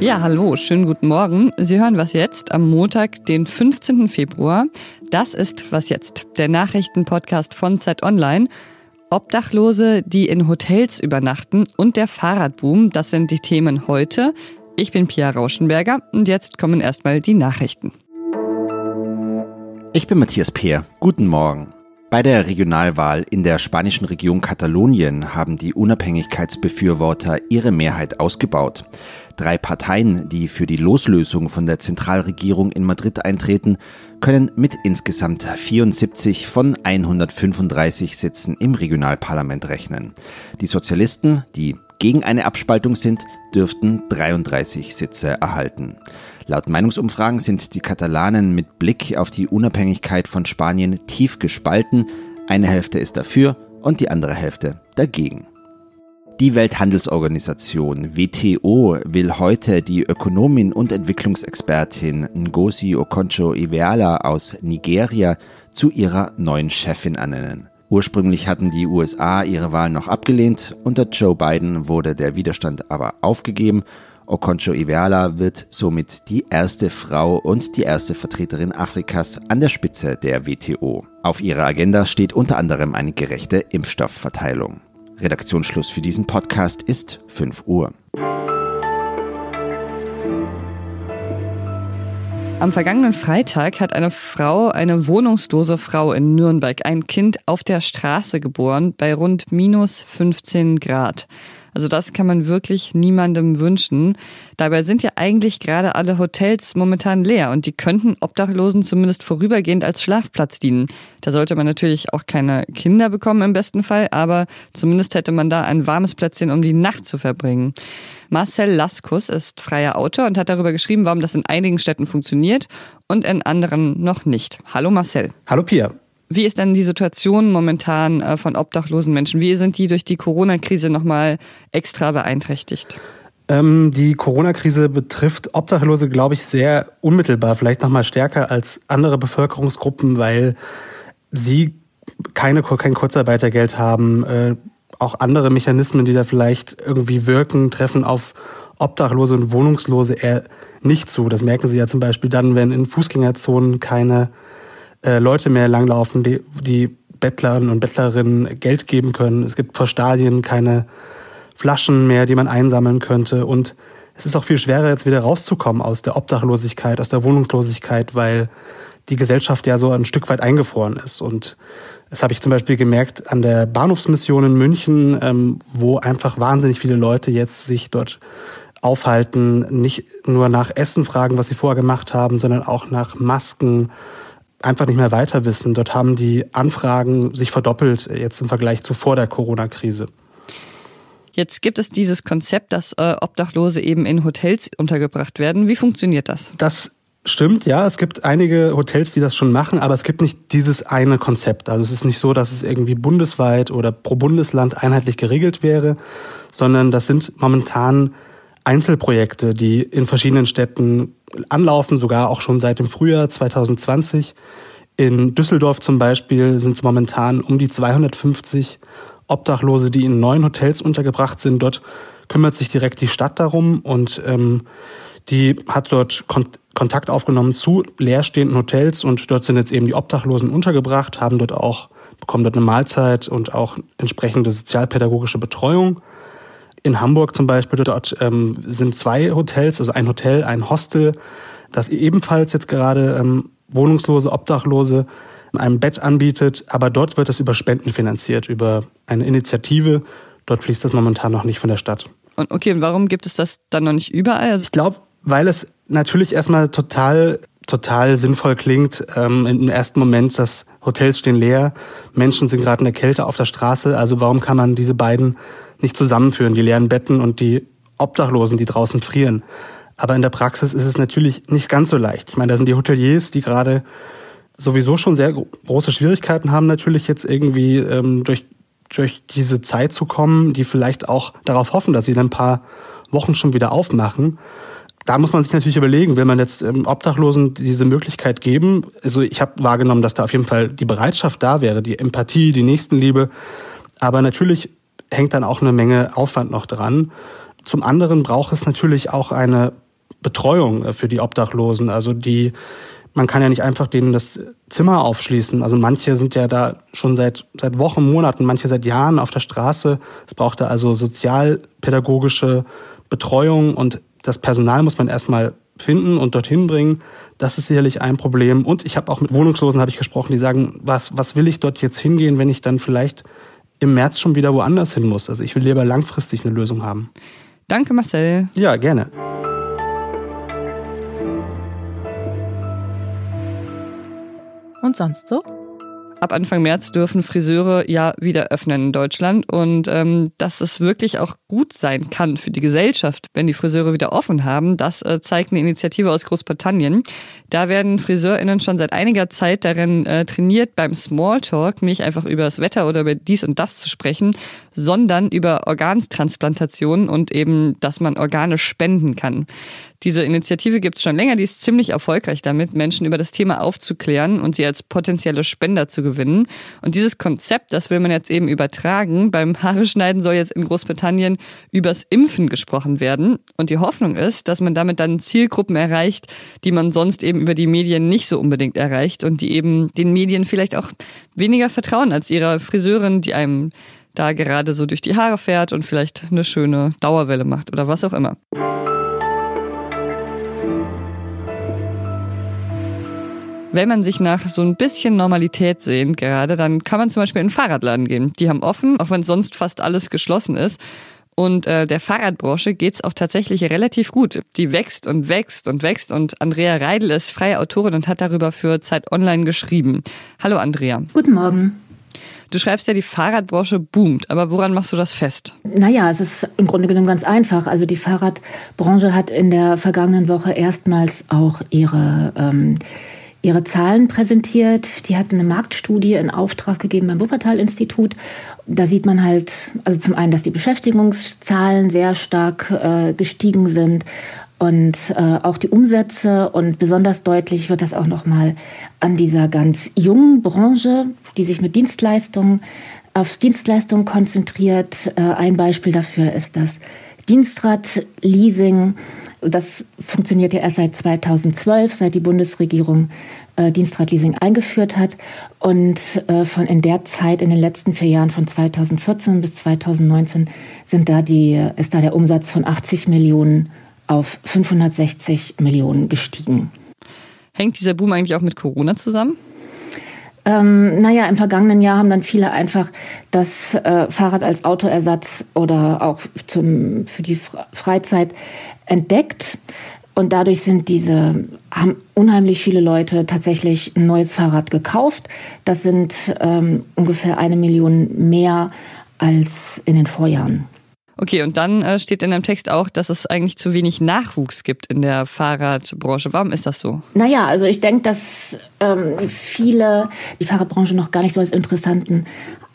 Ja, hallo, schönen guten Morgen. Sie hören was jetzt am Montag, den 15. Februar. Das ist was jetzt, der Nachrichtenpodcast von Zeit Online. Obdachlose, die in Hotels übernachten und der Fahrradboom, das sind die Themen heute. Ich bin Pia Rauschenberger und jetzt kommen erstmal die Nachrichten. Ich bin Matthias Peer. Guten Morgen. Bei der Regionalwahl in der spanischen Region Katalonien haben die Unabhängigkeitsbefürworter ihre Mehrheit ausgebaut. Drei Parteien, die für die Loslösung von der Zentralregierung in Madrid eintreten, können mit insgesamt 74 von 135 Sitzen im Regionalparlament rechnen. Die Sozialisten, die gegen eine Abspaltung sind, dürften 33 Sitze erhalten. Laut Meinungsumfragen sind die Katalanen mit Blick auf die Unabhängigkeit von Spanien tief gespalten. Eine Hälfte ist dafür und die andere Hälfte dagegen. Die Welthandelsorganisation WTO will heute die Ökonomin und Entwicklungsexpertin Ngozi Okonjo-Iweala aus Nigeria zu ihrer neuen Chefin ernennen. Ursprünglich hatten die USA ihre Wahl noch abgelehnt, unter Joe Biden wurde der Widerstand aber aufgegeben. Okonjo-Iweala wird somit die erste Frau und die erste Vertreterin Afrikas an der Spitze der WTO. Auf ihrer Agenda steht unter anderem eine gerechte Impfstoffverteilung. Redaktionsschluss für diesen Podcast ist 5 Uhr. Am vergangenen Freitag hat eine Frau, eine wohnungslose Frau in Nürnberg, ein Kind auf der Straße geboren bei rund minus 15 Grad. Also das kann man wirklich niemandem wünschen. Dabei sind ja eigentlich gerade alle Hotels momentan leer und die könnten Obdachlosen zumindest vorübergehend als Schlafplatz dienen. Da sollte man natürlich auch keine Kinder bekommen im besten Fall, aber zumindest hätte man da ein warmes Plätzchen, um die Nacht zu verbringen. Marcel Laskus ist freier Autor und hat darüber geschrieben, warum das in einigen Städten funktioniert und in anderen noch nicht. Hallo Marcel. Hallo Pia. Wie ist denn die Situation momentan äh, von obdachlosen Menschen? Wie sind die durch die Corona-Krise nochmal extra beeinträchtigt? Ähm, die Corona-Krise betrifft Obdachlose, glaube ich, sehr unmittelbar, vielleicht nochmal stärker als andere Bevölkerungsgruppen, weil sie keine, kein Kurzarbeitergeld haben. Äh, auch andere Mechanismen, die da vielleicht irgendwie wirken, treffen auf Obdachlose und Wohnungslose eher nicht zu. Das merken sie ja zum Beispiel dann, wenn in Fußgängerzonen keine äh, Leute mehr langlaufen, die, die Bettlern und Bettlerinnen Geld geben können. Es gibt vor Stadien keine Flaschen mehr, die man einsammeln könnte. Und es ist auch viel schwerer, jetzt wieder rauszukommen aus der Obdachlosigkeit, aus der Wohnungslosigkeit, weil die Gesellschaft ja so ein Stück weit eingefroren ist. Und das habe ich zum Beispiel gemerkt an der Bahnhofsmission in München, ähm, wo einfach wahnsinnig viele Leute jetzt sich dort aufhalten, nicht nur nach Essen fragen, was sie vorher gemacht haben, sondern auch nach Masken, einfach nicht mehr weiter wissen. Dort haben die Anfragen sich verdoppelt jetzt im Vergleich zu vor der Corona-Krise. Jetzt gibt es dieses Konzept, dass äh, Obdachlose eben in Hotels untergebracht werden. Wie funktioniert das? Das stimmt, ja. Es gibt einige Hotels, die das schon machen, aber es gibt nicht dieses eine Konzept. Also es ist nicht so, dass es irgendwie bundesweit oder pro Bundesland einheitlich geregelt wäre, sondern das sind momentan Einzelprojekte, die in verschiedenen Städten anlaufen, sogar auch schon seit dem Frühjahr 2020. In Düsseldorf zum Beispiel sind es momentan um die 250 Obdachlose, die in neun Hotels untergebracht sind. Dort kümmert sich direkt die Stadt darum und ähm, die hat dort Kon Kontakt aufgenommen zu leerstehenden Hotels und dort sind jetzt eben die Obdachlosen untergebracht, haben dort auch, bekommen dort eine Mahlzeit und auch entsprechende sozialpädagogische Betreuung. In Hamburg zum Beispiel, dort ähm, sind zwei Hotels, also ein Hotel, ein Hostel, das ebenfalls jetzt gerade ähm, Wohnungslose, Obdachlose ein Bett anbietet, aber dort wird es über Spenden finanziert, über eine Initiative. Dort fließt das momentan noch nicht von der Stadt. Und okay, und warum gibt es das dann noch nicht überall? Also ich glaube, weil es natürlich erstmal total total sinnvoll klingt ähm, im ersten Moment, dass Hotels stehen leer, Menschen sind gerade in der Kälte auf der Straße, also warum kann man diese beiden nicht zusammenführen, die leeren Betten und die Obdachlosen, die draußen frieren. Aber in der Praxis ist es natürlich nicht ganz so leicht. Ich meine, da sind die Hoteliers, die gerade sowieso schon sehr große Schwierigkeiten haben, natürlich jetzt irgendwie ähm, durch, durch diese Zeit zu kommen, die vielleicht auch darauf hoffen, dass sie in ein paar Wochen schon wieder aufmachen. Da muss man sich natürlich überlegen, will man jetzt ähm, Obdachlosen diese Möglichkeit geben? Also ich habe wahrgenommen, dass da auf jeden Fall die Bereitschaft da wäre, die Empathie, die Nächstenliebe. Aber natürlich hängt dann auch eine Menge Aufwand noch dran. Zum anderen braucht es natürlich auch eine Betreuung äh, für die Obdachlosen. Also die, man kann ja nicht einfach denen das Zimmer aufschließen. Also manche sind ja da schon seit, seit Wochen, Monaten, manche seit Jahren auf der Straße. Es braucht da also sozialpädagogische Betreuung und das Personal muss man erstmal finden und dorthin bringen. Das ist sicherlich ein Problem. Und ich habe auch mit Wohnungslosen habe ich gesprochen, die sagen, was, was will ich dort jetzt hingehen, wenn ich dann vielleicht im März schon wieder woanders hin muss. Also ich will lieber langfristig eine Lösung haben. Danke, Marcel. Ja, gerne. Und sonst so? Ab Anfang März dürfen Friseure ja wieder öffnen in Deutschland und ähm, dass es wirklich auch gut sein kann für die Gesellschaft, wenn die Friseure wieder offen haben, das äh, zeigt eine Initiative aus Großbritannien. Da werden FriseurInnen schon seit einiger Zeit darin äh, trainiert, beim Smalltalk nicht einfach über das Wetter oder über dies und das zu sprechen, sondern über Organtransplantationen und eben, dass man Organe spenden kann. Diese Initiative gibt es schon länger, die ist ziemlich erfolgreich damit, Menschen über das Thema aufzuklären und sie als potenzielle Spender zu gewinnen. Und dieses Konzept, das will man jetzt eben übertragen. Beim Haare schneiden soll jetzt in Großbritannien übers Impfen gesprochen werden. Und die Hoffnung ist, dass man damit dann Zielgruppen erreicht, die man sonst eben über die Medien nicht so unbedingt erreicht und die eben den Medien vielleicht auch weniger vertrauen als ihrer Friseurin, die einem da gerade so durch die Haare fährt und vielleicht eine schöne Dauerwelle macht oder was auch immer. Wenn man sich nach so ein bisschen Normalität sehnt gerade, dann kann man zum Beispiel in den Fahrradladen gehen. Die haben offen, auch wenn sonst fast alles geschlossen ist. Und äh, der Fahrradbranche geht's auch tatsächlich relativ gut. Die wächst und wächst und wächst. Und Andrea Reidel ist freie Autorin und hat darüber für Zeit Online geschrieben. Hallo Andrea. Guten Morgen. Du schreibst ja, die Fahrradbranche boomt, aber woran machst du das fest? Naja, es ist im Grunde genommen ganz einfach. Also die Fahrradbranche hat in der vergangenen Woche erstmals auch ihre ähm, ihre Zahlen präsentiert. Die hatten eine Marktstudie in Auftrag gegeben beim Wuppertal-Institut. Da sieht man halt, also zum einen, dass die Beschäftigungszahlen sehr stark äh, gestiegen sind und äh, auch die Umsätze und besonders deutlich wird das auch noch mal an dieser ganz jungen Branche, die sich mit Dienstleistungen auf Dienstleistungen konzentriert. Äh, ein Beispiel dafür ist das Dienstrad-Leasing. Das funktioniert ja erst seit 2012, seit die Bundesregierung äh, Dienstradleasing eingeführt hat. Und äh, von in der Zeit, in den letzten vier Jahren von 2014 bis 2019, sind da die, ist da der Umsatz von 80 Millionen auf 560 Millionen gestiegen. Hängt dieser Boom eigentlich auch mit Corona zusammen? Ähm, naja, im vergangenen Jahr haben dann viele einfach das äh, Fahrrad als Autoersatz oder auch zum, für die Freizeit entdeckt. Und dadurch sind diese, haben unheimlich viele Leute tatsächlich ein neues Fahrrad gekauft. Das sind ähm, ungefähr eine Million mehr als in den Vorjahren. Okay, und dann äh, steht in dem Text auch, dass es eigentlich zu wenig Nachwuchs gibt in der Fahrradbranche. Warum ist das so? Naja, also ich denke, dass ähm, viele die Fahrradbranche noch gar nicht so als interessanten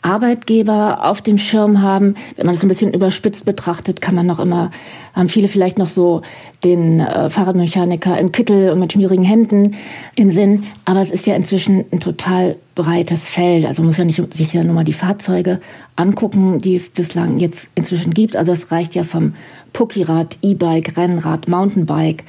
Arbeitgeber auf dem Schirm haben. Wenn man das ein bisschen überspitzt betrachtet, kann man noch immer, haben viele vielleicht noch so den äh, Fahrradmechaniker im Kittel und mit schmierigen Händen im Sinn. Aber es ist ja inzwischen ein total breites Feld. Also man muss ja nicht sich ja nur mal die Fahrzeuge angucken, die es bislang jetzt inzwischen gibt. Also es reicht ja vom Puckyrad, E-Bike, Rennrad, Mountainbike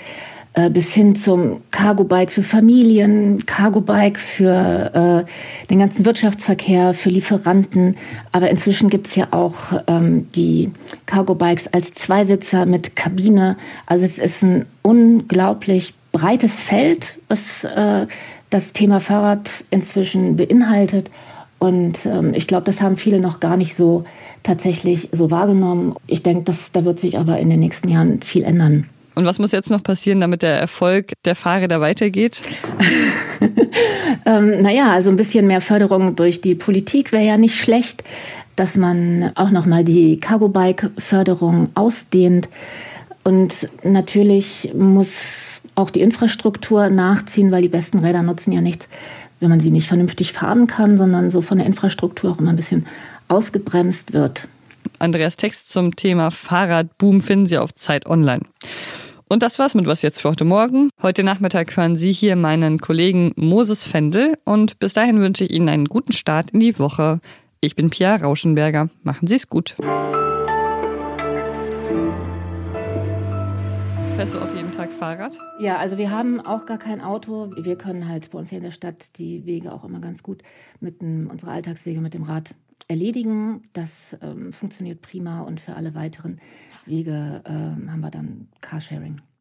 bis hin zum Cargo-Bike für Familien, Cargo-Bike für äh, den ganzen Wirtschaftsverkehr, für Lieferanten. Aber inzwischen gibt's ja auch ähm, die Cargo-Bikes als Zweisitzer mit Kabine. Also es ist ein unglaublich breites Feld, was äh, das Thema Fahrrad inzwischen beinhaltet. Und ähm, ich glaube, das haben viele noch gar nicht so tatsächlich so wahrgenommen. Ich denke, da wird sich aber in den nächsten Jahren viel ändern. Und was muss jetzt noch passieren, damit der Erfolg der Fahrräder weitergeht? ähm, naja, also ein bisschen mehr Förderung durch die Politik wäre ja nicht schlecht, dass man auch nochmal die Cargo-Bike-Förderung ausdehnt. Und natürlich muss auch die Infrastruktur nachziehen, weil die besten Räder nutzen ja nichts, wenn man sie nicht vernünftig fahren kann, sondern so von der Infrastruktur auch immer ein bisschen ausgebremst wird. Andreas Text zum Thema Fahrradboom finden Sie auf Zeit Online. Und das war's mit Was jetzt für heute Morgen. Heute Nachmittag hören Sie hier meinen Kollegen Moses Fendel und bis dahin wünsche ich Ihnen einen guten Start in die Woche. Ich bin Pia Rauschenberger. Machen Sie es gut. Fährst du auf jeden Tag Fahrrad? Ja, also wir haben auch gar kein Auto. Wir können halt bei uns hier in der Stadt die Wege auch immer ganz gut mit dem, unsere Alltagswege mit dem Rad erledigen. Das ähm, funktioniert prima und für alle weiteren Wege ähm, haben wir dann Carsharing.